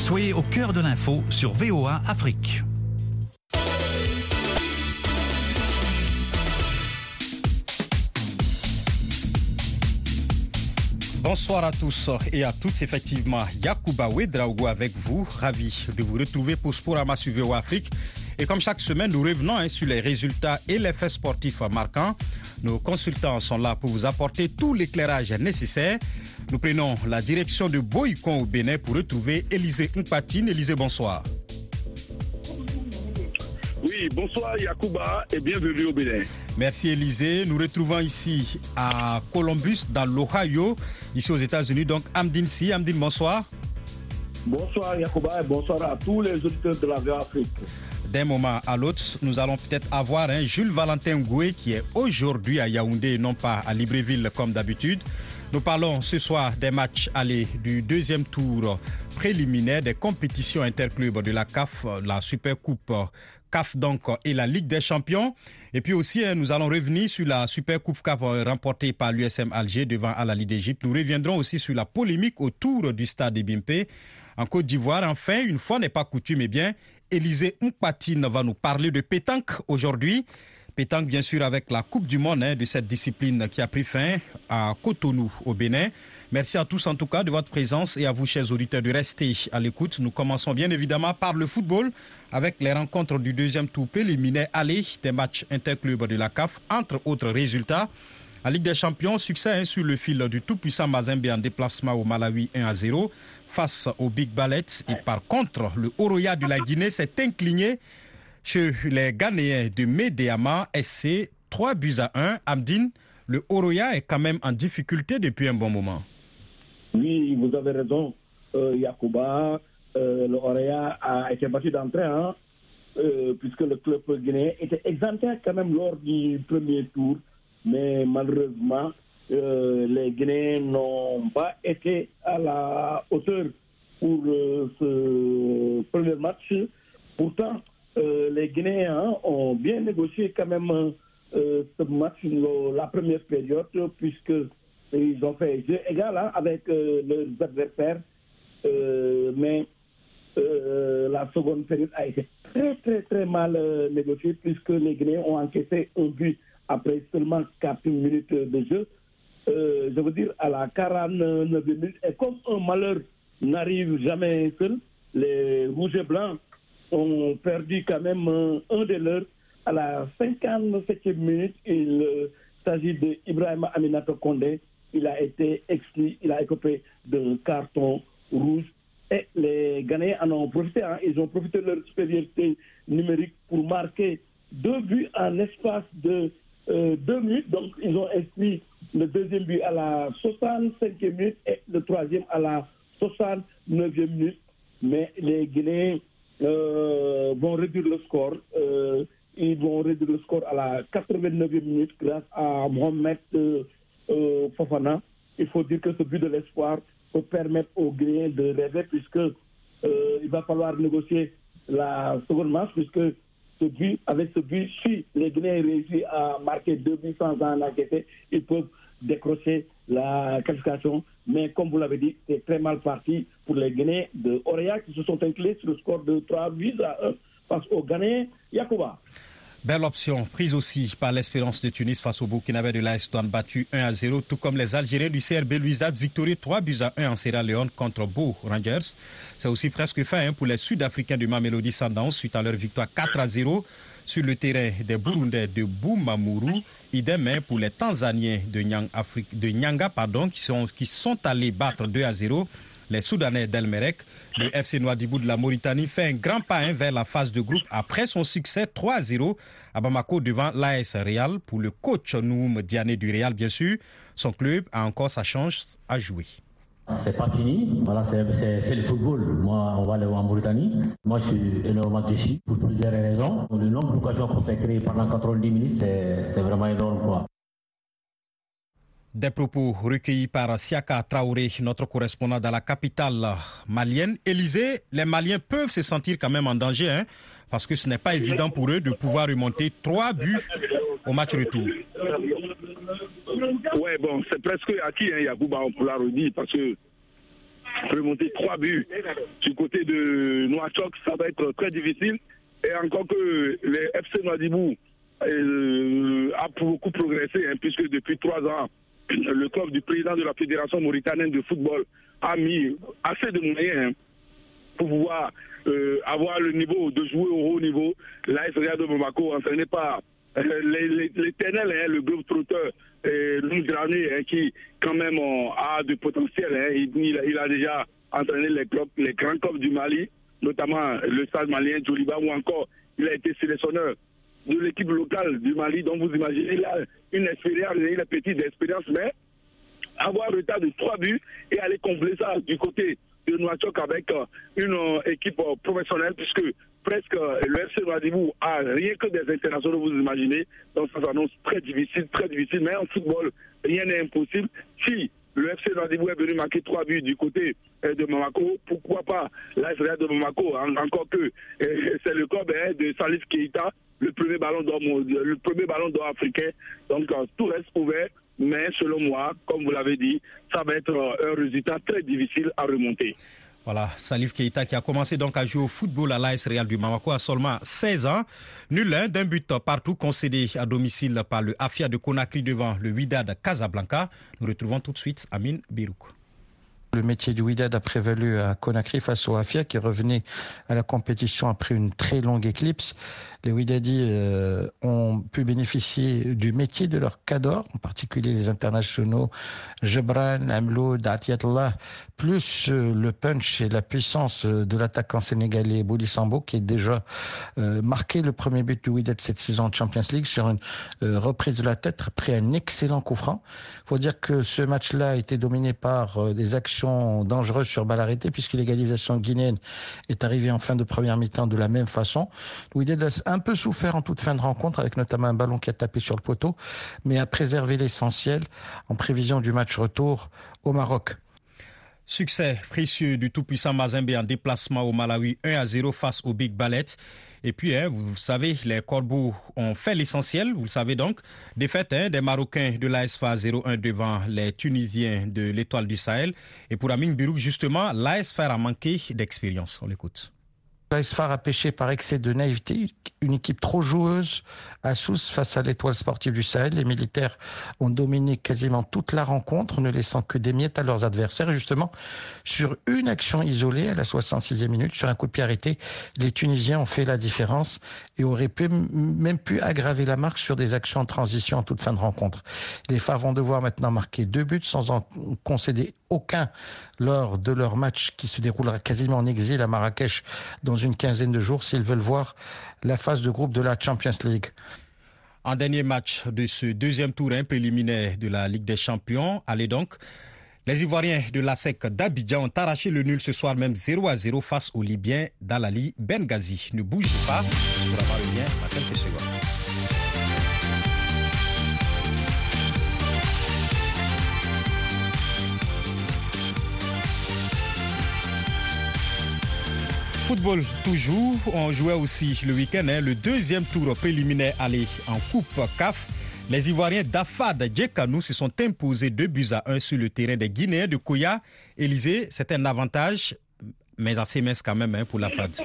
Soyez au cœur de l'info sur VOA Afrique. Bonsoir à tous et à toutes. Effectivement, Yacouba Ouedraogo avec vous. Ravi de vous retrouver pour Sporama sur VOA Afrique. Et comme chaque semaine, nous revenons hein, sur les résultats et les faits sportifs marquants. Nos consultants sont là pour vous apporter tout l'éclairage nécessaire. Nous prenons la direction de Boycon au Bénin pour retrouver Élisée Mpatine. Élisée, bonsoir. Oui, bonsoir Yacouba et bienvenue au Bénin. Merci Élisée. Nous retrouvons ici à Columbus, dans l'Ohio, ici aux États-Unis. Donc Amdine Si. Amdine, bonsoir. Bonsoir Yacouba et bonsoir à tous les auditeurs de la VOA Afrique d'un moment à l'autre, nous allons peut-être avoir un Jules Valentin Goué qui est aujourd'hui à Yaoundé non pas à Libreville comme d'habitude. Nous parlons ce soir des matchs allés du deuxième tour préliminaire des compétitions interclubs de la CAF, la Super Coupe CAF donc et la Ligue des Champions. Et puis aussi, hein, nous allons revenir sur la Super Coupe CAF remportée par l'USM Alger devant Al-Ali d'Égypte. Nous reviendrons aussi sur la polémique autour du stade Bimpe en Côte d'Ivoire. Enfin, une fois n'est pas coutume, eh bien, Élisée Mpatine va nous parler de pétanque aujourd'hui. Pétanque, bien sûr, avec la Coupe du Monde hein, de cette discipline qui a pris fin à Cotonou, au Bénin. Merci à tous, en tout cas, de votre présence et à vous, chers auditeurs, de rester à l'écoute. Nous commençons bien évidemment par le football avec les rencontres du deuxième tour préliminaire aller des matchs interclubs de la CAF, entre autres résultats. La Ligue des Champions, succès hein, sur le fil du tout-puissant Mazembe en déplacement au Malawi 1 à 0 face au Big Ballet. Et par contre, le Oroya de la Guinée s'est incliné chez les Ghanéens de Médéama SC 3 buts à 1. Amdine, le Oroya est quand même en difficulté depuis un bon moment. Oui, vous avez raison, euh, Yacouba. Euh, le Oroya a été battu d'entrée, hein, euh, puisque le club guinéen était exempté quand même lors du premier tour mais malheureusement, euh, les Guinéens n'ont pas été à la hauteur pour euh, ce premier match. Pourtant, euh, les Guinéens ont bien négocié quand même ce match, la première période, puisqu'ils ont fait jeu égal hein, avec leurs adversaires. mais la seconde période a été très, très, très mal négociée, puisque les Guinéens ont encaissé un but après seulement 4 minutes de jeu. Euh, je veux dire, à la 49 minutes, et comme un malheur n'arrive jamais seul, les rouges et blancs ont perdu quand même un de leurs. À la 57e minute, il euh, s'agit d'Ibrahim Aminato Kondé. Il a été exclu, il a écopé d'un carton rouge. Et les Ghanéens en ont profité. Hein. Ils ont profité de leur supériorité numérique pour marquer deux buts en espace de euh, deux minutes. Donc, ils ont inscrit le deuxième but à la 65e minute et le troisième à la 69e minute. Mais les Guinéens euh, vont réduire le score. Euh, ils vont réduire le score à la 89e minute grâce à Mohamed Fofana. Il faut dire que ce but de l'espoir peut permettre aux Guinéens de rêver puisque il va falloir négocier la seconde match puisque avec ce but, si les Guinéens réussissent à marquer deux buts sans en enquêter, ils peuvent décrocher la qualification. Mais comme vous l'avez dit, c'est très mal parti pour les Guinéens de qui se sont inclinés sur le score de 3 buts à 1 face aux Ghanéens. Yacouba. Belle option, prise aussi par l'Espérance de Tunis face au Burkinabé de l'AS battu 1 à 0, tout comme les Algériens du CRB Louisade, victorieux 3 buts à 1 en Sierra Leone contre Beau Rangers. C'est aussi presque fin hein, pour les Sud-Africains du Mamelody Sundowns suite à leur victoire 4 à 0 sur le terrain des Burundais de Boumamuru. Idem hein, pour les Tanzaniens de, de Nyanga pardon, qui, sont, qui sont allés battre 2 à 0 les Soudanais d'Elmerek. Le FC Noadibou de la Mauritanie fait un grand pas hein, vers la phase de groupe après son succès 3-0 à Bamako devant l'AS Real. Pour le coach Noum Diané du Real, bien sûr, son club a encore sa chance à jouer. C'est pas fini. Voilà, c'est le football. Moi, on va aller en Mauritanie. Moi, je suis énormément déçu pour plusieurs raisons. Le nombre d'occasions qu'on s'est créé pendant 90 minutes, c'est vraiment énorme. Quoi. Des propos recueillis par Siaka Traoré, notre correspondant dans la capitale malienne. Élysée, les Maliens peuvent se sentir quand même en danger, hein, parce que ce n'est pas évident pour eux de pouvoir remonter trois buts au match retour. Ouais, bon, c'est presque acquis, hein, Yacouba, on peut la redire, parce que remonter trois buts du côté de Noachok, ça va être très difficile. Et encore que les FC Noadibou euh, a beaucoup progressé, hein, puisque depuis trois ans, le club du président de la Fédération mauritanienne de football a mis assez de moyens hein, pour pouvoir euh, avoir le niveau de jouer au haut niveau. L'AS de Bamako, entraîné par l'éternel, le groupe trotteur, euh, hein, qui quand même a de potentiel. Hein. Il, a, déjà entraîné les, les grands clubs du Mali, notamment le stade malien Djoliba, ou encore il a été sélectionneur de l'équipe locale du Mali. Donc vous imaginez, il a une expérience, une petite expérience, mais avoir retard de trois buts et aller combler ça du côté de Noachok avec euh, une euh, équipe euh, professionnelle, puisque presque le FC Noadibou a rien que des internationaux, vous imaginez. Donc ça s'annonce très difficile, très difficile. Mais en football, rien n'est impossible. Si le FC Noadibou est venu marquer trois buts du côté de Mamako, pourquoi pas l'AS de Mamako, encore que c'est le club hein, de Salif Keita, le premier ballon d'or africain. Donc tout reste ouvert. Mais selon moi, comme vous l'avez dit, ça va être un résultat très difficile à remonter. Voilà, Salif Keita qui a commencé donc à jouer au football à l'AS Real du Mamako à seulement 16 ans. Nul un d'un but partout concédé à domicile par le Afia de Conakry devant le Wydad Casablanca. Nous retrouvons tout de suite Amine Birouk. Le métier du Wydad a prévalu à Conakry face au Afia qui revenait à la compétition après une très longue éclipse. Les Wydadis euh, ont pu bénéficier du métier de leur cador, en particulier les internationaux Jebran, Amloud, Atiatullah, plus euh, le punch et la puissance euh, de l'attaquant sénégalais Boulissambo qui est déjà marqué le premier but du Wydad cette saison en Champions League sur une reprise de la tête après un excellent coup franc. faut dire que ce match-là a été dominé par des actions dangereuses sur balle arrêtée puisque l'égalisation guinéenne est arrivée en fin de première mi-temps de la même façon. Le Wydad un peu souffert en toute fin de rencontre, avec notamment un ballon qui a tapé sur le poteau, mais a préservé l'essentiel en prévision du match retour au Maroc. Succès précieux du tout-puissant Mazembe en déplacement au Malawi 1 à 0 face au Big Ballet. Et puis, hein, vous savez, les Corbeaux ont fait l'essentiel, vous le savez donc. Défaite hein, des Marocains de l'ASFA 0-1 devant les Tunisiens de l'Étoile du Sahel. Et pour Amin Birouk, justement, l'ASFA a manqué d'expérience. On l'écoute. L'ASFAR a pêché par excès de naïveté, une équipe trop joueuse à Sousse face à l'étoile sportive du Sahel. Les militaires ont dominé quasiment toute la rencontre, ne laissant que des miettes à leurs adversaires. Et justement, sur une action isolée à la 66e minute, sur un coup de pied arrêté, les Tunisiens ont fait la différence et auraient pu, même pu aggraver la marque sur des actions en transition en toute fin de rencontre. Les phares vont devoir maintenant marquer deux buts sans en concéder aucun lors de leur match qui se déroulera quasiment en exil à Marrakech une quinzaine de jours s'ils veulent voir la phase de groupe de la Champions League. En dernier match de ce deuxième tour préliminaire de la Ligue des Champions, allez donc. Les Ivoiriens de la SEC d'Abidjan ont arraché le nul ce soir même 0 à 0 face aux Libyens d'Alali Benghazi. Ne bougez pas, avoir le lien à quelques secondes. Football toujours, on jouait aussi le week-end, hein, le deuxième tour préliminaire aller en Coupe CAF. Les Ivoiriens d'Afad Djekanou se sont imposés 2 buts à 1 sur le terrain des Guinéens de Koya. Élysée, c'est un avantage, mais assez mince quand même hein, pour la FAD.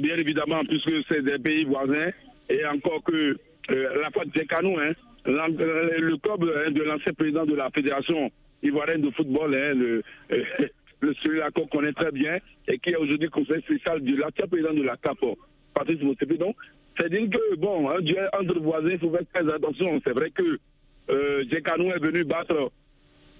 Bien évidemment, puisque c'est des pays voisins, et encore que euh, la FAD Djekanou, hein, le club de l'ancien président de la Fédération ivoirienne de football, euh, celui-là qu'on connaît très bien et qui est aujourd'hui conseiller spécial de l'actuel président de la CAP, Patrice Motsepe. Donc, c'est dire que, bon, un duel entre voisins, il faut faire très attention. C'est vrai que euh, est venu battre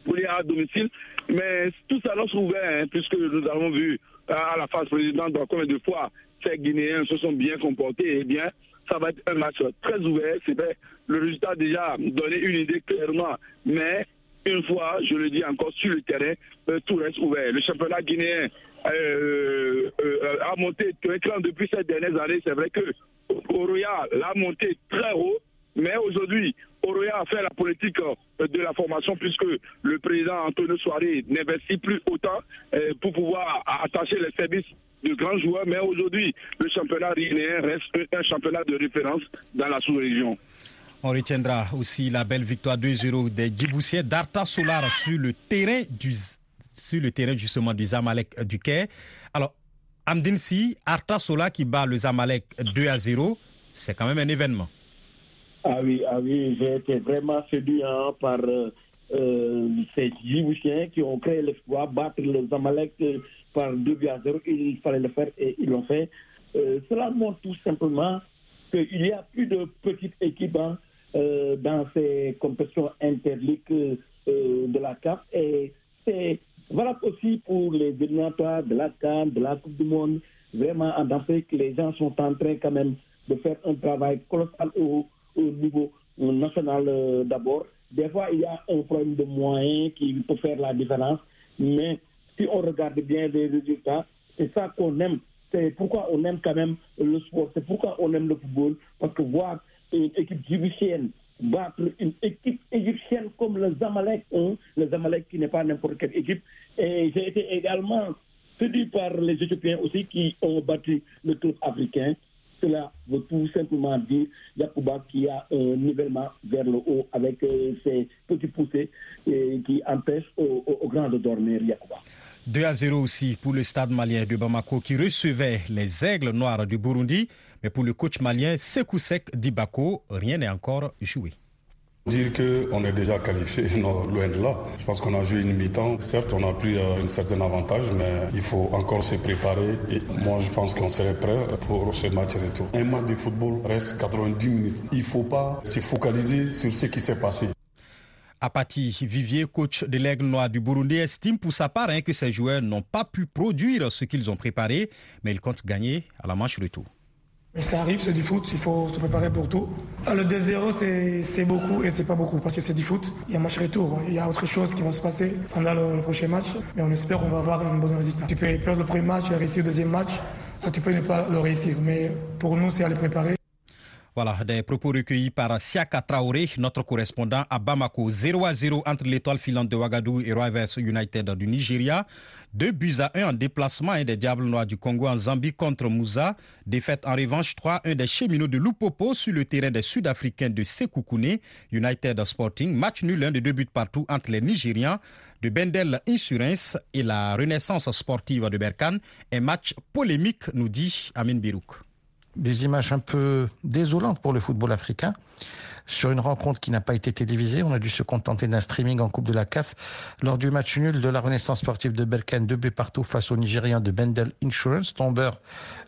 Poulia à domicile, mais tout ça s'annonce ouvert, hein, puisque nous avons vu à la phase présidente combien de fois ces Guinéens se sont bien comportés. Eh bien, ça va être un match très ouvert. C'est vrai, le résultat a déjà donné une idée clairement, mais une fois, je le dis encore, sur le terrain, euh, tout reste ouvert. Le championnat guinéen euh, euh, a monté très depuis ces dernières années. C'est vrai que Oroya l'a monté très haut, mais aujourd'hui, Oroya a fait la politique de la formation puisque le président Antonio Soiré n'investit plus autant pour pouvoir attacher les services de grands joueurs. Mais aujourd'hui, le championnat guinéen reste un championnat de référence dans la sous-région. On retiendra aussi la belle victoire 2-0 des Djiboutiens d'Arta Solar sur le terrain du sur le terrain justement du Zamalek du Quai. Alors, Amdin Si, Arta Solar qui bat le Zamalek 2 à 0, c'est quand même un événement. Ah oui, ah oui, j'ai été vraiment séduit hein, par euh, euh, ces Djiboutiens qui ont créé l'espoir, battre le Zamalek euh, par 2 à 0. Il fallait le faire et ils l'ont fait. cela montre tout simplement qu'il n'y a plus de petites équipes hein, dans ces compétitions interliques de la CAF. Et c'est voilà aussi pour les éliminatoires de la CAN, de la Coupe du Monde. Vraiment, en Afrique, les gens sont en train quand même de faire un travail colossal au, niveau national euh, d'abord. Des fois, il y a un problème de moyens qui peut faire la différence. Mais si on regarde bien les résultats, c'est ça qu'on aime. C'est pourquoi on aime quand même le sport. C'est pourquoi on aime le football. Parce que voir une équipe djiboutienne battre une équipe égyptienne comme le Zamalek, hein, le qui n'est pas n'importe quelle équipe. Et j'ai été également séduit par les Éthiopiens aussi qui ont battu le club africain. Cela veut tout simplement dire Yakuba qui a un nivellement vers le haut avec euh, ses petits poussés qui empêchent aux, aux, grands de dormir Yakuba. 2 à 0 aussi pour le stade malien de Bamako qui recevait les aigles noirs du Burundi. Mais pour le coach malien Sekoussek Dibako, rien n'est encore joué. Dire qu'on est déjà qualifié, non, loin de là. Je pense qu'on a joué une mi-temps. Certes, on a pris euh, un certain avantage, mais il faut encore se préparer. Et moi, je pense qu'on serait prêt pour ce match retour. Un match de football reste 90 minutes. Il ne faut pas se focaliser sur ce qui s'est passé. Apati Vivier, coach de l'Aigle Noir du Burundi, estime pour sa part hein, que ses joueurs n'ont pas pu produire ce qu'ils ont préparé, mais ils comptent gagner à la manche retour. Mais ça arrive, c'est du foot, il faut se préparer pour tout. Ah, le 2-0, c'est beaucoup et c'est pas beaucoup parce que c'est du foot. Il y a match retour, il y a autre chose qui va se passer pendant le, prochain match. Mais on espère qu'on va avoir un bon résultat. Tu peux perdre le premier match et réussir le deuxième match, ah, tu peux ne pas le réussir. Mais pour nous, c'est à le préparer. Voilà, des propos recueillis par Siaka Traoré, notre correspondant à Bamako. 0 à 0 entre l'étoile filante de Ouagadougou et Rivers United du Nigeria. Deux buts à 1 en déplacement et des Diables Noirs du Congo en Zambie contre Moussa. Défaite en revanche 3-1 des cheminots de Lupopo sur le terrain des Sud-Africains de Sekoukoune. United Sporting. Match nul, un de deux buts partout entre les Nigérians de Bendel Insurance et la Renaissance sportive de Berkane. Un match polémique, nous dit Amin Birouk des images un peu désolantes pour le football africain. Sur une rencontre qui n'a pas été télévisée, on a dû se contenter d'un streaming en Coupe de la CAF. Lors du match nul de la Renaissance sportive de Berkane, deux buts partout face aux Nigériens de Bendel Insurance, tombeur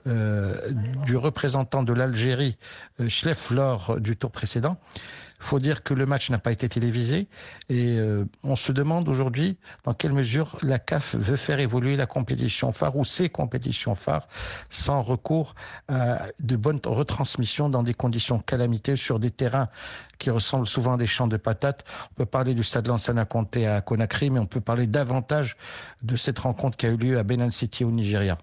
euh, du représentant de l'Algérie, euh, Schleff, lors du tour précédent faut dire que le match n'a pas été télévisé et euh, on se demande aujourd'hui dans quelle mesure la CAF veut faire évoluer la compétition phare ou ses compétitions phares sans recours à de bonnes retransmissions dans des conditions calamiteuses sur des terrains qui ressemblent souvent à des champs de patates. On peut parler du stade Lansana Conté à Conakry, mais on peut parler davantage de cette rencontre qui a eu lieu à Benin City au Nigeria.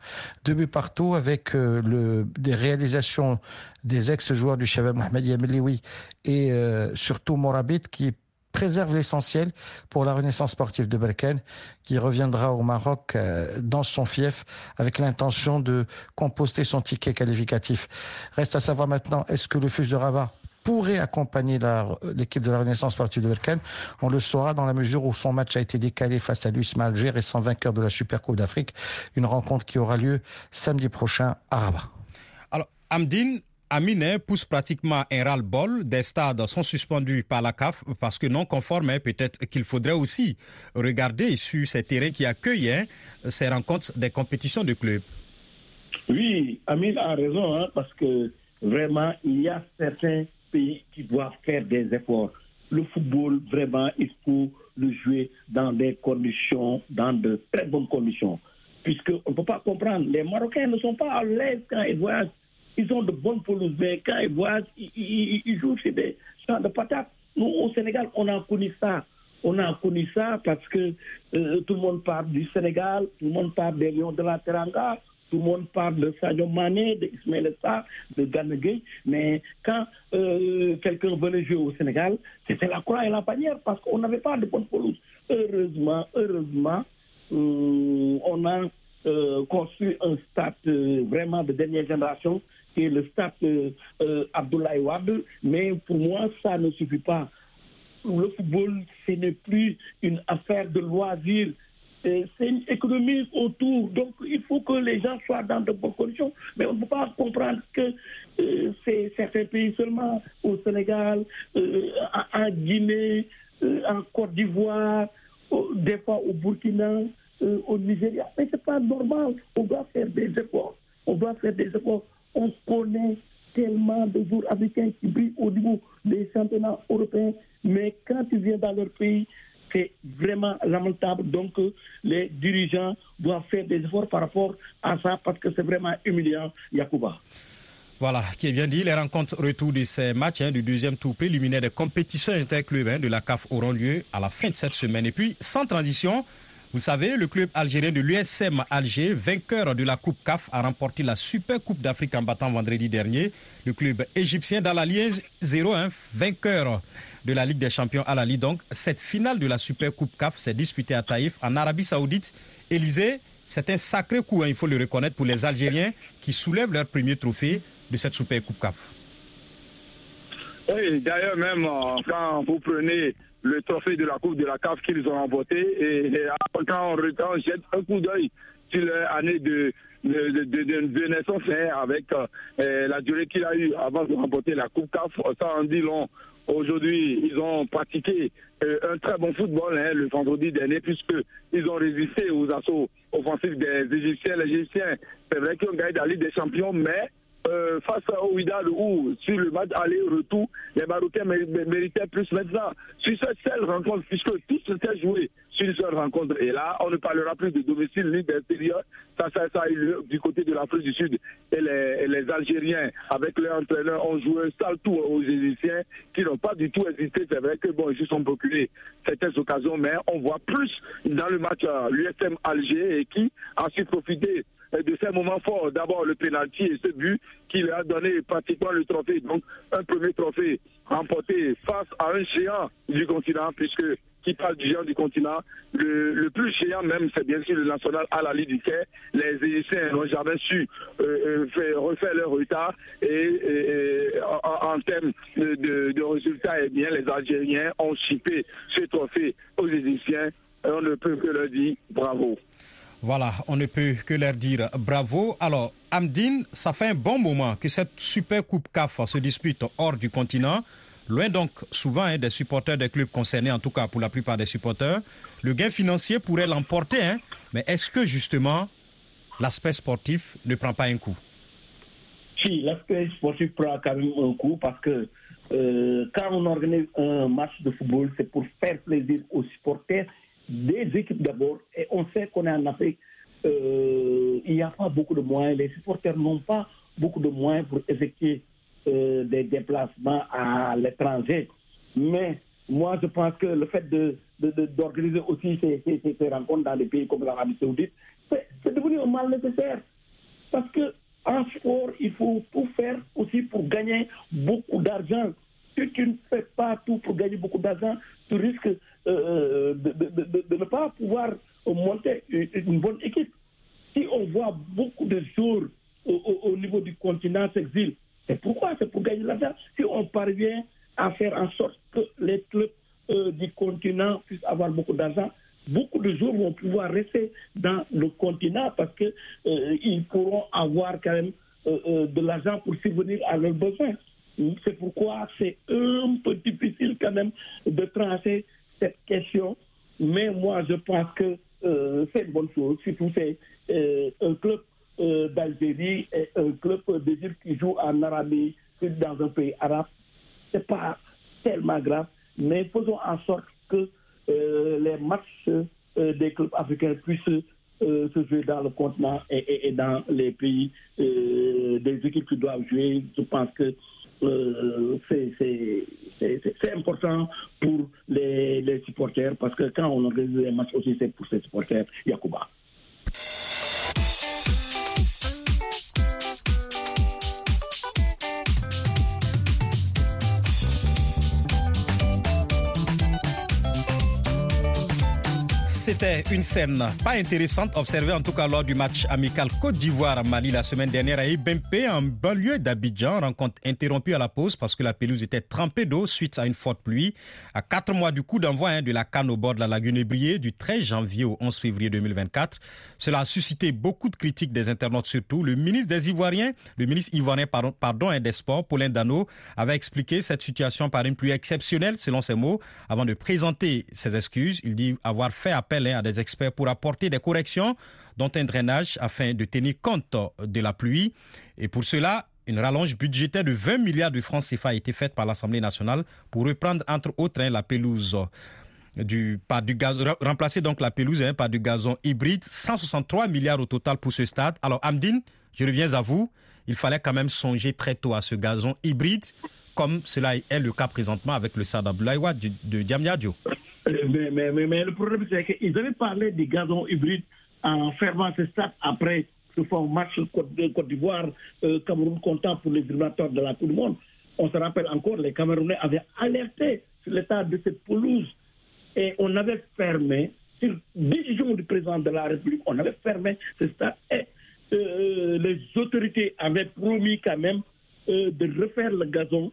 Deux buts partout avec euh, des réalisations des ex-joueurs du Shabab Mohamed Yameliwi et euh, surtout Morabit qui préserve l'essentiel pour la renaissance sportive de Berkane, qui reviendra au Maroc euh, dans son fief avec l'intention de composter son ticket qualificatif. Reste à savoir maintenant, est-ce que le FUS de Rabat pourrait accompagner l'équipe de la Renaissance sportive de Berkane. On le saura dans la mesure où son match a été décalé face à l'USMA Alger, récent vainqueur de la Super Coupe d'Afrique. Une rencontre qui aura lieu samedi prochain à Rabat. Alors, Amdine, Amine pousse pratiquement un ras-le-bol. Des stades sont suspendus par la CAF parce que non conformes. Hein, peut-être qu'il faudrait aussi regarder sur ces terrains qui accueillent hein, ces rencontres des compétitions de clubs. Oui, Amine a raison hein, parce que vraiment, il y a certains pays qui doivent faire des efforts. Le football, vraiment, il faut le jouer dans des conditions, dans de très bonnes conditions. Puisqu'on ne peut pas comprendre, les Marocains ne sont pas à l'aise quand ils voyagent ils ont de bonnes pelouses, mais quand ils voyagent, ils, jouent chez des champs de patates. Nous, au Sénégal, on a connu ça. On a connu ça parce que euh, tout le monde parle du Sénégal, tout le monde parle des Lions de la Teranga, tout le monde parle de Sadio Mané, de Ismaël Sarr, de Ganegui, mais quand euh, quelqu'un venait jouer au Sénégal, c'était la croix et la bannière parce qu'on n'avait pas de bonnes pelouses. Heureusement, heureusement, euh, on a construit un stade vraiment de dernière génération, qui est le stade Abdoulaye Wade. Mais pour moi, ça ne suffit pas. Le football, ce n'est plus une affaire de loisirs une économie autour. Donc, il faut que les gens soient dans de bonnes conditions. Mais on ne peut pas comprendre que euh, c'est certains pays seulement, au Sénégal, euh, en Guinée, euh, en Côte d'Ivoire, des fois au Burkina, au Nigeria. Mais ce n'est pas normal. On doit faire des efforts. On doit faire des efforts. On connaît tellement de joueurs africains qui brillent au niveau des championnats européens. Mais quand tu viens dans leur pays, c'est vraiment lamentable. Donc, les dirigeants doivent faire des efforts par rapport à ça parce que c'est vraiment humiliant, Yacouba. Voilà, qui est bien dit. Les rencontres retour de ces matchs hein, du deuxième tour préliminaire des compétitions interclubs hein, de la CAF auront lieu à la fin de cette semaine. Et puis, sans transition, vous savez, le club algérien de l'USM Alger, vainqueur de la Coupe CAF, a remporté la Super Coupe d'Afrique en battant vendredi dernier. Le club égyptien dans la Liège 0-1, vainqueur de la Ligue des Champions à la Ligue. Donc, cette finale de la Super Coupe CAF s'est disputée à Taïf, en Arabie Saoudite. Élysée, c'est un sacré coup, hein, il faut le reconnaître, pour les Algériens qui soulèvent leur premier trophée de cette Super Coupe CAF. Oui, d'ailleurs, même euh, quand vous prenez le trophée de la Coupe de la CAF qu'ils ont remporté, et, quand, on, jette un coup d'œil sur l'année de, de, naissance hein, avec euh, la durée qu'il a eue avant de remporter la Coupe CAF, ça en dit long Aujourd'hui, ils ont pratiqué euh, un très bon football hein, le vendredi dernier, puisqu'ils ont résisté aux assauts offensifs des Égyptiens. Les Égyptiens, c'est vrai qu'ils ont gagné la Ligue des Champions, mais euh, face au Wydad ou sur le match aller-retour, les Marocains méritaient plus maintenant. Sur cette seule rencontre, puisque tout s'était joué sur une seule rencontre, et là, on ne parlera plus de domicile ni d'intérieur, ça, ça, ça du côté de l'Afrique du Sud. Et les, Algériens, avec leur entraîneur, ont joué un sale tour aux Égyptiens qui n'ont pas du tout hésité. C'est vrai que, bon, ils se sont procurés certaines occasions, mais on voit plus dans le match euh, l'USM Alger et qui a su profiter de ces moments forts. D'abord le pénalty et ce but qui leur a donné pratiquement le trophée. Donc un premier trophée remporté face à un géant du continent, puisque qui parle du géant du continent. Le, plus géant même, c'est bien sûr le national à la du Quai. Les Égyptiens n'ont jamais su euh, euh, refaire leur retard. Et, en, termes de, résultats, eh bien, les Algériens ont chippé ce trophée aux Égyptiens. Et on ne peut que leur dire bravo. Voilà, on ne peut que leur dire bravo. Alors, Amdine, ça fait un bon moment que cette super coupe CAF se dispute hors du continent. Loin donc souvent hein, des supporters des clubs concernés, en tout cas pour la plupart des supporters. Le gain financier pourrait l'emporter, hein. mais est-ce que justement l'aspect sportif ne prend pas un coup? Si, l'aspect sportif prend quand même un coup parce que euh, quand on organise un match de football, c'est pour faire plaisir aux supporters des équipes d'abord. Et on sait qu'on est en Afrique, euh, il n'y a pas beaucoup de moyens. Les supporters n'ont pas beaucoup de moyens pour effectuer euh, des déplacements à l'étranger. Mais moi, je pense que le fait d'organiser de, aussi ces, ces, rencontres dans des pays comme l'Arabie Saoudite, c'est devenu un mal nécessaire. Parce que en sport, il faut tout faire aussi pour gagner beaucoup d'argent. Si tu ne fais pas tout pour gagner beaucoup d'argent, tu risques euh, de, ne pas pouvoir monter une bonne équipe. Si on voit beaucoup de jours au, niveau du continent s'exilent, c'est pourquoi? C'est pour gagner l'argent. Si on parvient à faire en sorte que les clubs euh, du continent puissent avoir beaucoup d'argent, beaucoup de jours vont pouvoir rester dans le continent parce qu'ils euh, pourront avoir quand même de l'argent pour subvenir à leurs besoins. C'est pourquoi c'est un peu difficile quand même de trancher cette question. Mais moi, je pense que euh, c'est une bonne chose. Surtout, c'est euh, un club euh, d'Algérie et un club d'Égypte qui joue en Arabie, dans un pays arabe. Ce n'est pas tellement grave, mais faisons en sorte que les matchs des clubs africains puissent se jouer dans le continent et dans les pays des équipes qui doivent jouer. Je pense que euh, c'est important pour les, les, supporters parce que quand on organise les matchs aussi, c'est pour ces supporters, Yacouba. C'était une scène pas intéressante observée en tout cas lors du match amical Côte d'Ivoire-Mali la semaine dernière à Ebempe, en banlieue d'Abidjan. Rencontre interrompue à la pause parce que la pelouse était trempée d'eau suite à une forte pluie. À quatre mois du coup d'envoi hein, de la canne au bord de la lagune Ébriée du 13 janvier au 11 février 2024. Cela a suscité beaucoup de critiques des internautes surtout. Le ministre des Ivoiriens, le ministre ivoirien pardon, pardon hein, des Sports, Paulin Dano, avait expliqué cette situation par une pluie exceptionnelle selon ses mots. Avant de présenter ses excuses, il dit avoir fait appel hein, à des experts pour apporter des corrections, dont un drainage afin de tenir compte de la pluie. Et pour cela, une rallonge budgétaire de 20 milliards de francs CFA a été faite par l'Assemblée nationale pour reprendre entre autres hein, la pelouse du, par du gaz, remplacer donc la pelouse hein, par du gazon hybride, 163 milliards au total pour ce stade. Alors Amdine, je reviens à vous, il fallait quand même songer très tôt à ce gazon hybride, comme cela est le cas présentement avec le stade Abdoulaye de Diamniadio. Mais, le problème, c'est qu'ils avaient parlé du gazon hybride en fermant ce stade après ce fort match Côte d'Ivoire, euh, Cameroun content pour les éliminatoires de la Coupe du Monde. On se rappelle encore, les Camerounais avaient alerté sur l'état de cette pelouse et on avait fermé, sur décision du président de la République, on avait fermé ce stade et euh, les autorités avaient promis quand même euh, de refaire le gazon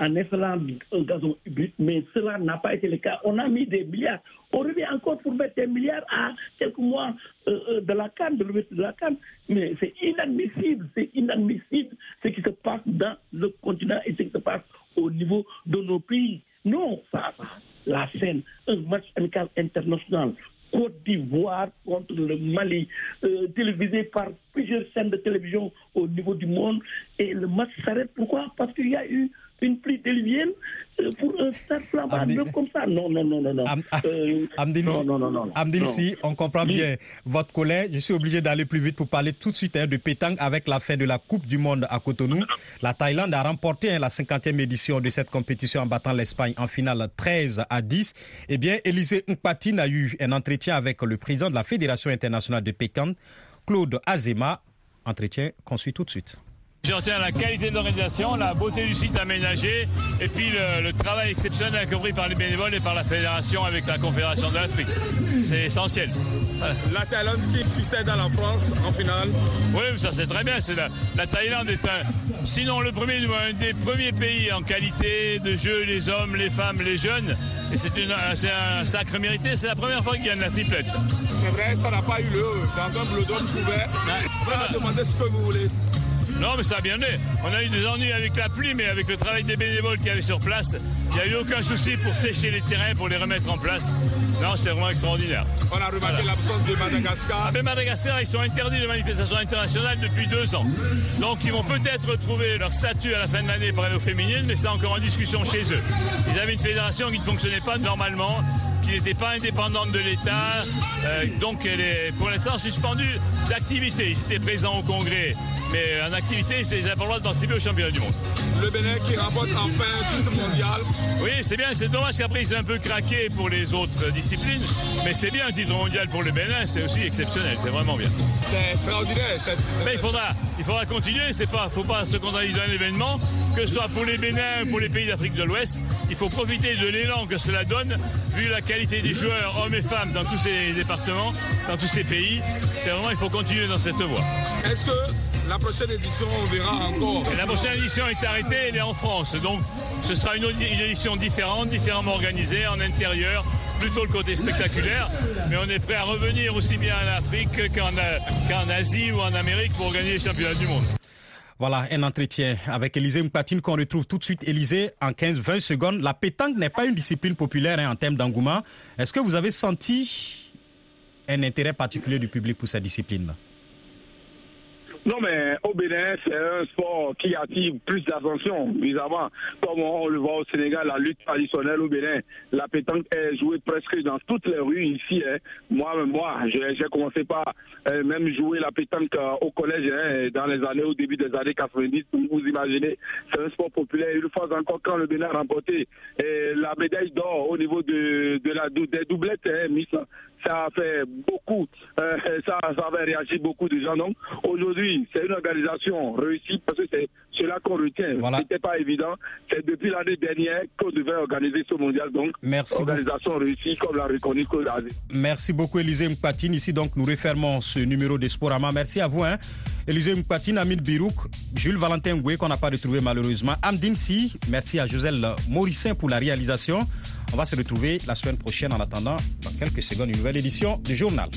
en installant un gazon mais cela n'a pas été le cas. On a mis des milliards. On revient encore pour mettre des milliards à quelques mois euh, de la canne, de l'ouverture de la canne. Mais c'est inadmissible, c'est inadmissible ce qui se passe dans le continent et ce qui se passe au niveau de nos pays. Non, ça la scène, un match amical international. Côte d'Ivoire contre le Mali, euh, télévisé par plusieurs chaînes de télévision au niveau du monde. Et le match s'arrête. Pourquoi? Parce qu'il y a eu une pluie déluvienne euh, pour un stade flambant comme ça. Non, non, non, non, non. Am, euh, Amdine, non, non, non, non, Amdine, si on comprend bien votre collègue, je suis obligé d'aller plus vite pour parler tout de suite hein, de pétanque avec la fin de la Coupe du Monde à Cotonou. La Thaïlande a remporté hein, la 50e édition de cette compétition en battant l'Espagne en finale 13 à 10. Eh bien, Élisée Nkpatine a eu un entretien avec le président de la Fédération internationale de pétanque, Claude Azema. Entretien qu'on suit tout de suite. Je retiens la qualité de l'organisation, la beauté du site aménagé et puis le, le, travail exceptionnel accompli par les bénévoles et par la fédération avec la Confédération de l'Afrique. C'est essentiel. Voilà. La Thaïlande qui succède à la France en finale. Oui, ça c'est très bien. La, la, Thaïlande est un, sinon le premier, un des premiers pays en qualité de jeu, les hommes, les femmes, les jeunes. Et c'est un sacre mérité. C'est la première fois qu'il gagne la triplette. C'est vrai, ça n'a pas eu lieu dans un peloton couvert. Vous pouvez demander ce que vous voulez. Non, mais ça a bien été. On a eu des ennuis avec la pluie, mais avec le travail des bénévoles qui avaient sur place, il n'y a eu aucun souci pour sécher les terrains, pour les remettre en place. Non, c'est vraiment extraordinaire. On a remarqué voilà. l'absence de Madagascar. Ah, mais Madagascar, ils sont interdits de manifestations internationales depuis deux ans. Donc, ils vont peut-être retrouver leur statut à la fin de l'année pour aller aux féminines, mais c'est encore en discussion chez eux. Ils avaient une fédération qui ne fonctionnait pas normalement qui n'était pas indépendante de l'État. Euh, donc elle est pour l'instant suspendue d'activité. Ils étaient présents au Congrès, mais en activité, ils n'avaient pas le droit de participer au championnat du monde. Le Bénin qui remporte enfin un titre mondial. Oui, c'est bien. C'est dommage qu'après, ils aient un peu craqué pour les autres disciplines. Mais c'est bien un titre mondial pour le Bénin. C'est aussi exceptionnel. C'est vraiment bien. C'est extraordinaire. C est, c est... Mais il faudra, il faudra continuer. Il ne faut pas se contenter d'un événement, que ce soit pour les Bénins ou pour les pays d'Afrique de l'Ouest. Il faut profiter de l'élan que cela donne, vu la qualité des joueurs, hommes et femmes, dans tous ces départements, dans tous ces pays. C'est vraiment, il faut continuer dans cette voie. Est-ce que la prochaine édition, on verra encore La prochaine édition est arrêtée, elle est en France. Donc, ce sera une, une édition différente, différemment organisée, en intérieur, plutôt le côté spectaculaire. Mais on est prêt à revenir aussi bien en Afrique qu'en qu Asie ou en Amérique pour gagner les championnats du monde. Voilà un entretien avec Élisée Mpatine qu'on retrouve tout de suite. Élisée, en 15-20 secondes. La pétanque n'est pas une discipline populaire hein, en termes d'engouement. Est-ce que vous avez senti un intérêt particulier du public pour cette discipline? Non, mais au Bénin, c'est un sport qui attire plus d'attention, évidemment. Comme on le voit au Sénégal, la lutte traditionnelle au Bénin, la pétanque est jouée presque dans toutes les rues ici. Hein. Moi, moi, j'ai commencé par euh, même jouer la pétanque euh, au collège hein, dans les années, au début des années 90. Vous imaginez, c'est un sport populaire. Une fois encore, quand le Bénin a remporté euh, la médaille d'or au niveau de, de la, des doublettes, hein, Miss, ça a fait beaucoup, euh, ça, ça avait réagi beaucoup de gens. Donc aujourd'hui, c'est une organisation réussie parce que c'est cela qu'on retient. Voilà. C'était pas évident. C'est depuis l'année dernière qu'on devait organiser ce mondial. Donc, Merci organisation réussie comme l'a reconnu Merci beaucoup, Élisée Mpatine. Ici, donc, nous refermons ce numéro de Sporama. Merci à vous, hein. Élisée Mpatine, Amine Birouk, Jules Valentin Goué, qu'on n'a pas retrouvé malheureusement. Amdine Si, merci à Joselle Morissin pour la réalisation. On va se retrouver la semaine prochaine en attendant, dans quelques secondes, une nouvelle édition du journal.